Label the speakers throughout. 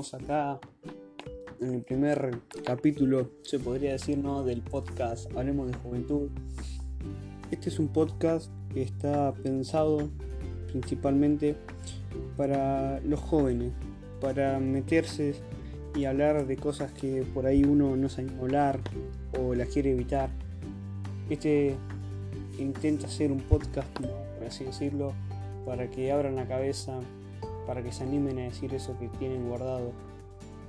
Speaker 1: estamos acá en el primer capítulo, se podría decir, ¿no? del podcast Hablemos de Juventud. Este es un podcast que está pensado principalmente para los jóvenes, para meterse y hablar de cosas que por ahí uno no sabe hablar o las quiere evitar. Este intenta hacer un podcast, por así decirlo, para que abran la cabeza para que se animen a decir eso que tienen guardado,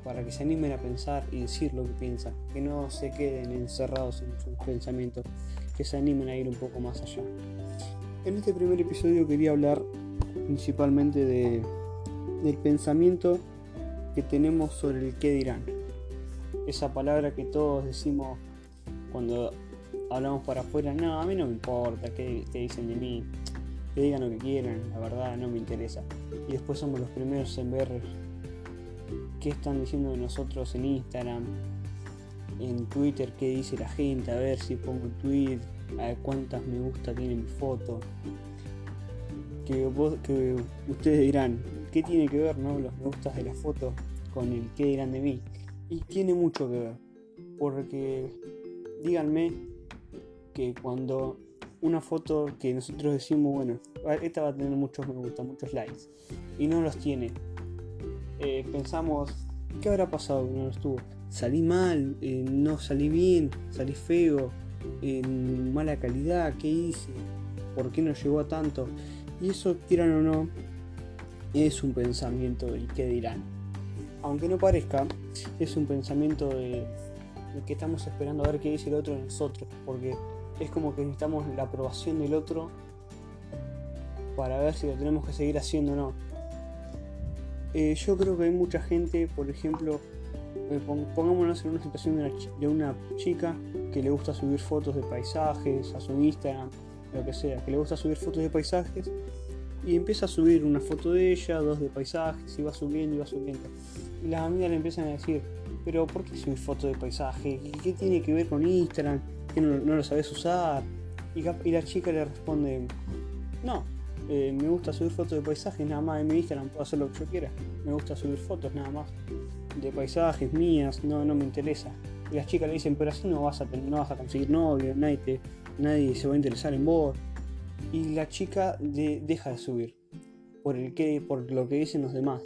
Speaker 1: para que se animen a pensar y decir lo que piensan, que no se queden encerrados en sus pensamientos, que se animen a ir un poco más allá. En este primer episodio quería hablar principalmente de, del pensamiento que tenemos sobre el qué dirán. Esa palabra que todos decimos cuando hablamos para afuera, no, a mí no me importa qué, qué dicen de mí, que digan lo que quieran, la verdad no me interesa. Y después somos los primeros en ver qué están diciendo de nosotros en Instagram, en Twitter, qué dice la gente, a ver si pongo un tweet, a ver cuántas me gusta tiene mi foto. Que, que ustedes dirán, ¿qué tiene que ver no? los me gustas de la foto con el qué dirán de mí? Y tiene mucho que ver, porque díganme que cuando una foto que nosotros decimos, bueno, esta va a tener muchos me gusta, muchos likes, y no los tiene. Eh, pensamos, ¿qué habrá pasado que no estuvo? Salí mal, eh, no salí bien, salí feo, en mala calidad, ¿qué hice? ¿Por qué no llegó a tanto? Y eso, quieran o no, es un pensamiento del que dirán. Aunque no parezca, es un pensamiento de, de que estamos esperando a ver qué dice el otro de nosotros, porque es como que necesitamos la aprobación del otro para ver si lo tenemos que seguir haciendo o no. Eh, yo creo que hay mucha gente, por ejemplo, eh, pongámonos en una situación de una, chica que le gusta subir fotos de paisajes a su Instagram, lo que sea, que le gusta subir fotos de paisajes y empieza a subir una foto de ella, dos de paisajes, y va subiendo y va subiendo. Y las amigas le empiezan a decir, pero ¿por qué subir fotos de paisaje? ¿Qué tiene que ver con Instagram? Que no, lo sabes usar. Y, la chica le responde, no, eh, me gusta subir fotos de paisajes nada más en mi Instagram, puedo hacer lo que yo quiera. Me gusta subir fotos nada más de paisajes mías, no, no me interesa. Y las chicas le dicen, pero así no vas a, no vas a conseguir novio, nadie, nadie se va a interesar en vos. Y la chica deja de subir por, el que, por lo que dicen los demás.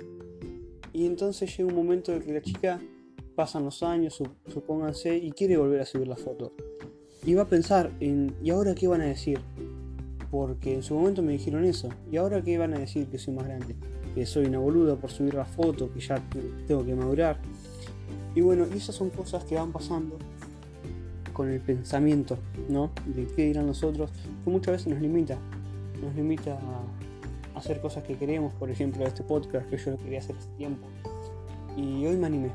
Speaker 1: Y entonces llega un momento en que la chica pasan los años, supónganse, y quiere volver a subir la foto y va a pensar en, ¿y ahora qué van a decir? Porque en su momento me dijeron eso. ¿Y ahora qué van a decir que soy más grande? Que soy una boluda por subir la foto, que ya tengo que madurar. Y bueno, esas son cosas que van pasando con el pensamiento, ¿no? De qué dirán los otros, que muchas veces nos limita. Nos limita a hacer cosas que queremos, por ejemplo, este podcast que yo lo quería hacer hace tiempo. Y hoy me animé.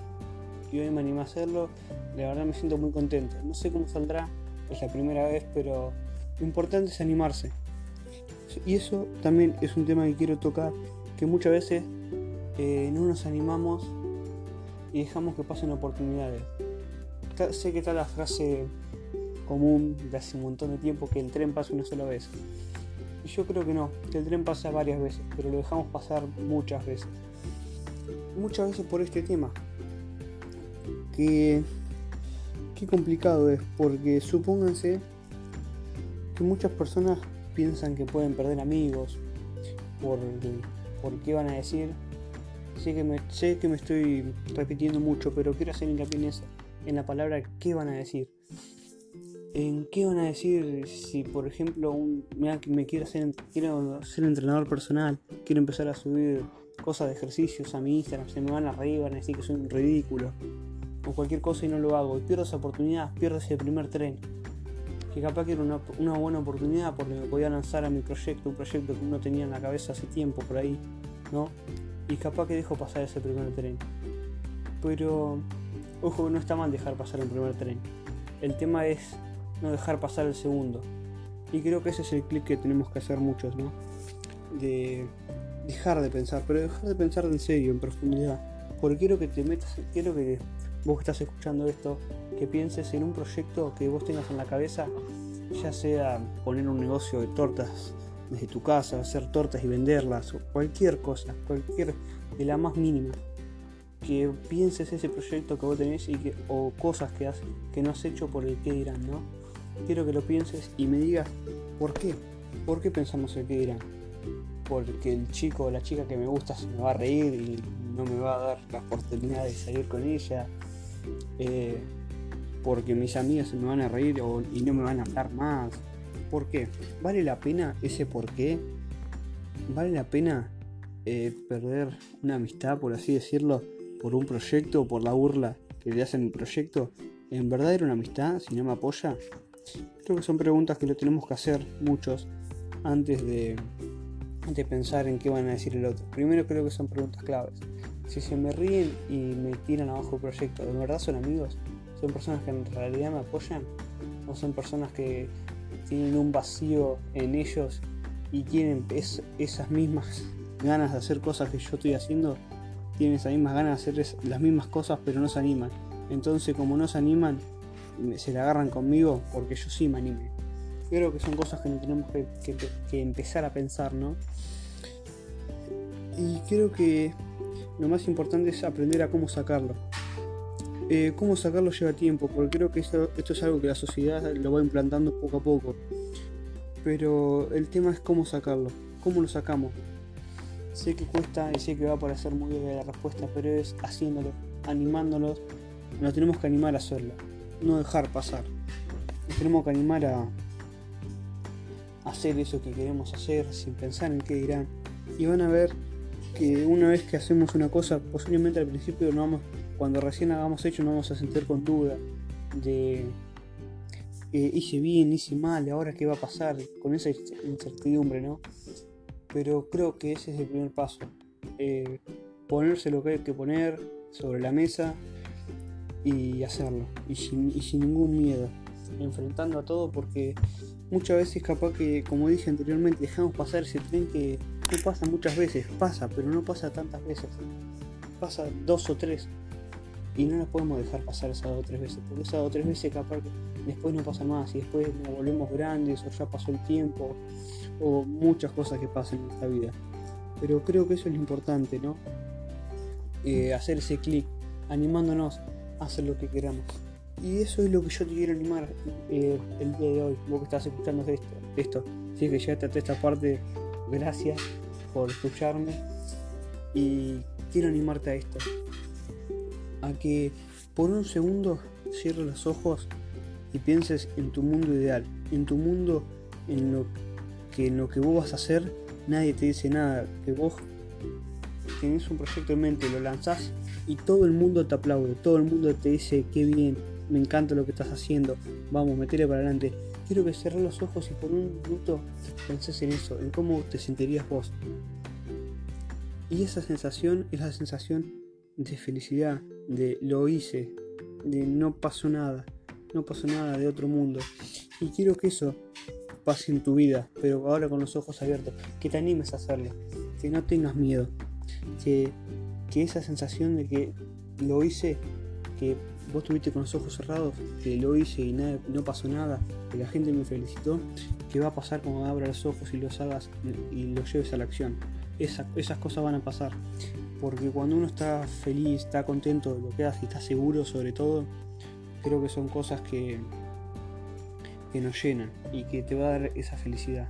Speaker 1: Y hoy me animé a hacerlo. De verdad me siento muy contento. No sé cómo saldrá, es la primera vez, pero lo importante es animarse. Y eso también es un tema que quiero tocar, que muchas veces eh, no nos animamos y dejamos que pasen oportunidades. Sé que está la frase común de hace un montón de tiempo que el tren pasa una sola vez. Y yo creo que no, que el tren pasa varias veces, pero lo dejamos pasar muchas veces. Muchas veces por este tema. Que qué complicado es, porque supónganse que muchas personas piensan que pueden perder amigos por, qué van a decir. Sé que, me, estoy repitiendo mucho, pero quiero hacer hincapié en en la palabra qué van a decir. ¿En qué van a decir si, por ejemplo, me quiero hacer, ser entrenador personal, quiero empezar a subir cosas de ejercicios a mi Instagram, se me van a reír, van a decir que soy un ridículo? O cualquier cosa y no lo hago y pierdo esa oportunidad, pierdo ese primer tren. Que capaz que era una, buena oportunidad porque me podía lanzar a mi proyecto, un proyecto que uno tenía en la cabeza hace tiempo por ahí, ¿no? Y capaz que dejo pasar ese primer tren. Pero, ojo, no está mal dejar pasar el primer tren. El tema es no dejar pasar el segundo. Y creo que ese es el clic que tenemos que hacer muchos, ¿no? De dejar de pensar, pero dejar de pensar en serio, en profundidad. Porque quiero que te metas, quiero que vos que estás escuchando esto, que pienses en un proyecto que vos tengas en la cabeza, ya sea poner un negocio de tortas desde tu casa, hacer tortas y venderlas, o cualquier cosa, cualquier de la más mínima. que pienses ese proyecto que vos tenés y que, o cosas que, has, que no has hecho por el que dirán, ¿no? Quiero que lo pienses y me digas por qué. ¿Por qué pensamos el que dirán? Porque el chico o la chica que me gusta se me va a reír y no me va a dar la oportunidad de salir con ella. Eh, porque mis amigas se me van a reír y no me van a hablar más. ¿Por qué? ¿Vale la pena ese por qué? ¿Vale la pena eh, perder una amistad, por así decirlo, por un proyecto o por la burla que le hacen el proyecto? ¿En verdad era una amistad si no me apoya? Creo que son preguntas que lo tenemos que hacer muchos antes de, de pensar en qué van a decir el otro. Primero creo que son preguntas claves. Si se me ríen y me tiran abajo el proyecto, ¿de verdad son amigos? ¿Son personas que en realidad me apoyan? ¿O son personas que tienen un vacío en ellos y tienen esas mismas ganas de hacer cosas que yo estoy haciendo? Tienen esas mismas ganas de hacer las mismas cosas pero no se animan. Entonces como no se animan, se la agarran conmigo porque yo sí me animé. Creo que son cosas que tenemos que, que empezar a pensar, ¿no? Y creo que lo más importante es aprender a cómo sacarlo. Eh, cómo sacarlo lleva tiempo, porque creo que esto, es algo que la sociedad lo va implantando poco a poco. Pero el tema es cómo sacarlo, cómo lo sacamos. Sé que cuesta y sé que va a parecer muy obvia la respuesta, pero es haciéndolo, animándolos. Nos tenemos que animar a hacerlo, no dejar pasar. Nos tenemos que animar a hacer eso que queremos hacer sin pensar en qué dirán. Y van a ver una vez que hacemos una cosa, posiblemente al principio no vamos cuando recién hagamos hecho no vamos a sentir con duda de eh, hice bien, hice mal, ahora qué va a pasar, con esa incertidumbre, ¿no? Pero creo que ese es el primer paso. Eh, ponerse lo que hay que poner sobre la mesa y hacerlo. Y sin, y sin ningún miedo. Enfrentando a todo porque muchas veces capaz que, como dije anteriormente, dejamos pasar ese tren que no pasa muchas veces. Pasa, pero no pasa tantas veces. Pasa dos o tres y no nos podemos dejar pasar esas dos o tres veces, porque esas dos o tres veces capaz que después no pasa más y después nos volvemos grandes o ya pasó el tiempo o muchas cosas que pasan en esta vida. Pero creo que eso es lo importante, ¿no? Eh, hacer ese clic, animándonos a hacer lo que queramos. Y eso es lo que yo te quiero animar eh, el día de hoy, vos que estás escuchando esto. esto. Si es que llegaste hasta esta parte, gracias por escucharme. Y quiero animarte a esto a que por un segundo cierres los ojos y pienses en tu mundo ideal, en tu mundo en lo que en lo que vos vas a hacer nadie te dice nada, que vos tenés un proyecto en mente, lo lanzás y todo el mundo te aplaude, todo el mundo te dice qué bien, me encanta lo que estás haciendo, vamos, metele para adelante. Quiero que cerres los ojos y por un minuto penses en eso, en cómo te sentirías vos. Y esa sensación es la sensación de felicidad, de lo hice, de no pasó nada, no pasó nada de otro mundo. Y quiero que eso pase en tu vida, pero ahora con los ojos abiertos, que te animes a hacerlo, que no tengas miedo, que, que esa sensación de que lo hice, que vos tuviste con los ojos cerrados, que lo hice y nada, no pasó nada, que la gente me felicitó, que va a pasar cuando abras los ojos y los hagas y los lleves a la acción. esas cosas van a pasar porque cuando uno está feliz, está contento de lo que hace y está seguro sobre todo, creo que son cosas que, que nos llenan y que te va a dar esa felicidad.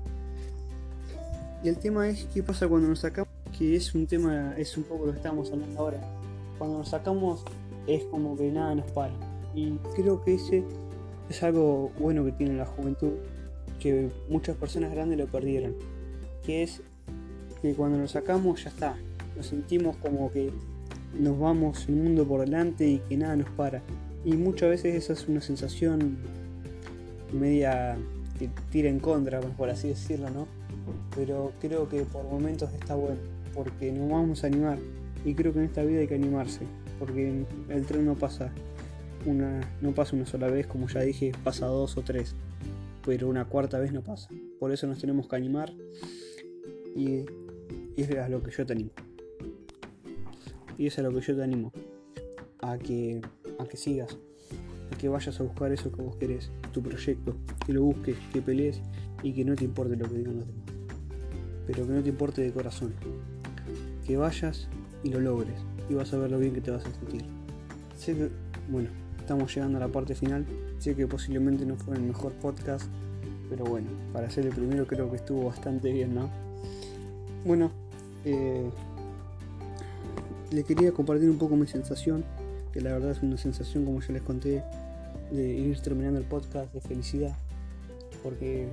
Speaker 1: Y el tema es qué pasa cuando nos sacamos, que es un tema, es un poco lo que estamos hablando ahora. Cuando nos sacamos es como que nada nos para. Y creo que ese es algo bueno que tiene la juventud, que muchas personas grandes lo perdieron. Que es que cuando nos sacamos ya está, nos sentimos como que nos vamos el mundo por delante y que nada nos para. Y muchas veces esa es una sensación media que tira en contra, por así decirlo, ¿no? Pero creo que por momentos está bueno, porque nos vamos a animar. Y creo que en esta vida hay que animarse, porque el tren no pasa una, no pasa una sola vez, como ya dije, pasa dos o tres, pero una cuarta vez no pasa. Por eso nos tenemos que animar y, es a lo que yo te animo. Y es a lo que yo te animo. A que, a que sigas. A que vayas a buscar eso que vos querés. Tu proyecto. Que lo busques, que pelees y que no te importe lo que digan los demás. Pero que no te importe de corazón. Que vayas y lo logres. Y vas a ver lo bien que te vas a sentir. Sé que, bueno, estamos llegando a la parte final. Sé que posiblemente no fue el mejor podcast, pero bueno, para ser el primero creo que estuvo bastante bien, ¿no? Bueno, eh, le quería compartir un poco mi sensación, que la verdad es una sensación, como ya les conté, de ir terminando el podcast de felicidad, porque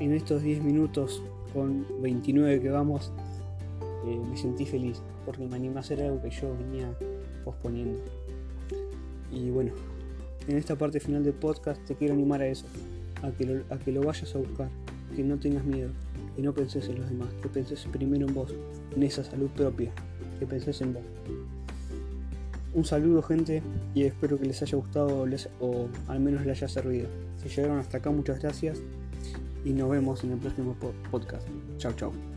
Speaker 1: en estos 10 minutos con 29 que vamos, me sentí feliz, porque me animé a hacer algo que yo venía posponiendo. Y bueno, en esta parte final del podcast te quiero animar a eso, a que lo, a que lo vayas a buscar, que no tengas miedo, que no penses en los demás, que penses primero en vos, en esa salud propia, que penses en vos. Un saludo gente y espero que les haya gustado o al menos les haya servido. Si llegaron hasta acá muchas gracias y nos vemos en el próximo podcast. Chao, chao.